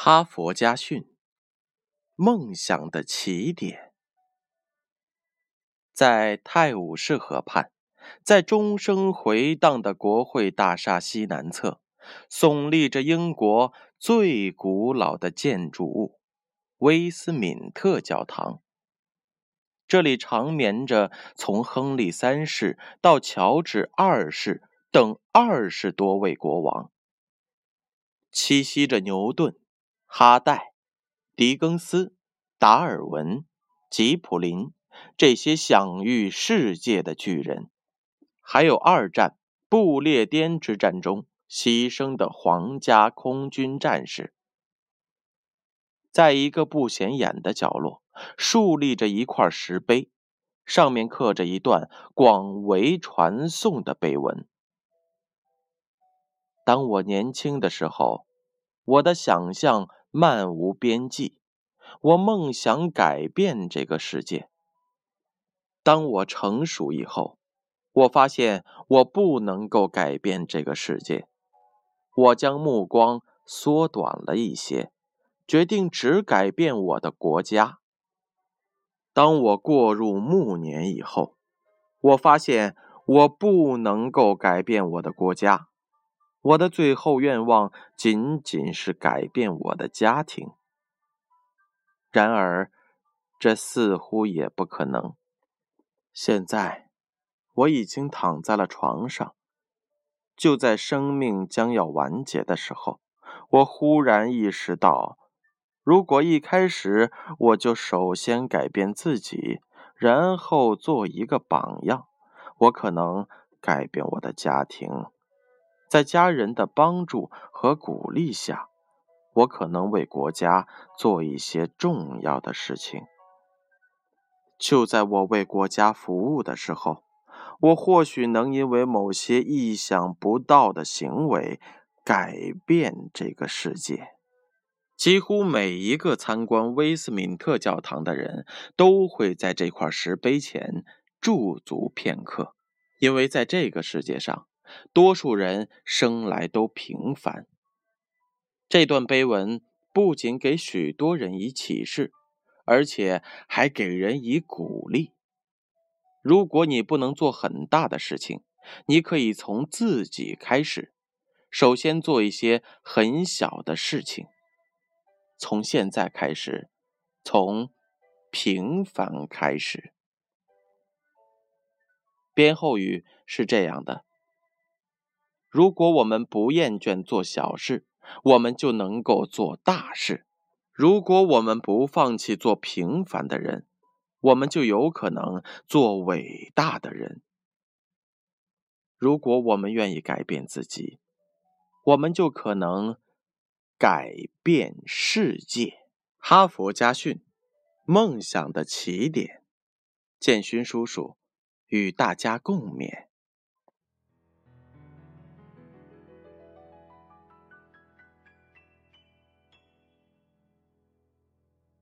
哈佛家训：梦想的起点，在泰晤士河畔，在钟声回荡的国会大厦西南侧，耸立着英国最古老的建筑物——威斯敏特教堂。这里长眠着从亨利三世到乔治二世等二十多位国王，栖息着牛顿。哈代、狄更斯、达尔文、吉普林这些享誉世界的巨人，还有二战不列颠之战中牺牲的皇家空军战士，在一个不显眼的角落，竖立着一块石碑，上面刻着一段广为传颂的碑文。当我年轻的时候，我的想象。漫无边际，我梦想改变这个世界。当我成熟以后，我发现我不能够改变这个世界。我将目光缩短了一些，决定只改变我的国家。当我过入暮年以后，我发现我不能够改变我的国家。我的最后愿望仅仅是改变我的家庭。然而，这似乎也不可能。现在，我已经躺在了床上。就在生命将要完结的时候，我忽然意识到，如果一开始我就首先改变自己，然后做一个榜样，我可能改变我的家庭。在家人的帮助和鼓励下，我可能为国家做一些重要的事情。就在我为国家服务的时候，我或许能因为某些意想不到的行为改变这个世界。几乎每一个参观威斯敏特教堂的人都会在这块石碑前驻足片刻，因为在这个世界上。多数人生来都平凡。这段碑文不仅给许多人以启示，而且还给人以鼓励。如果你不能做很大的事情，你可以从自己开始，首先做一些很小的事情。从现在开始，从平凡开始。编后语是这样的。如果我们不厌倦做小事，我们就能够做大事；如果我们不放弃做平凡的人，我们就有可能做伟大的人。如果我们愿意改变自己，我们就可能改变世界。哈佛家训：梦想的起点。建勋叔叔与大家共勉。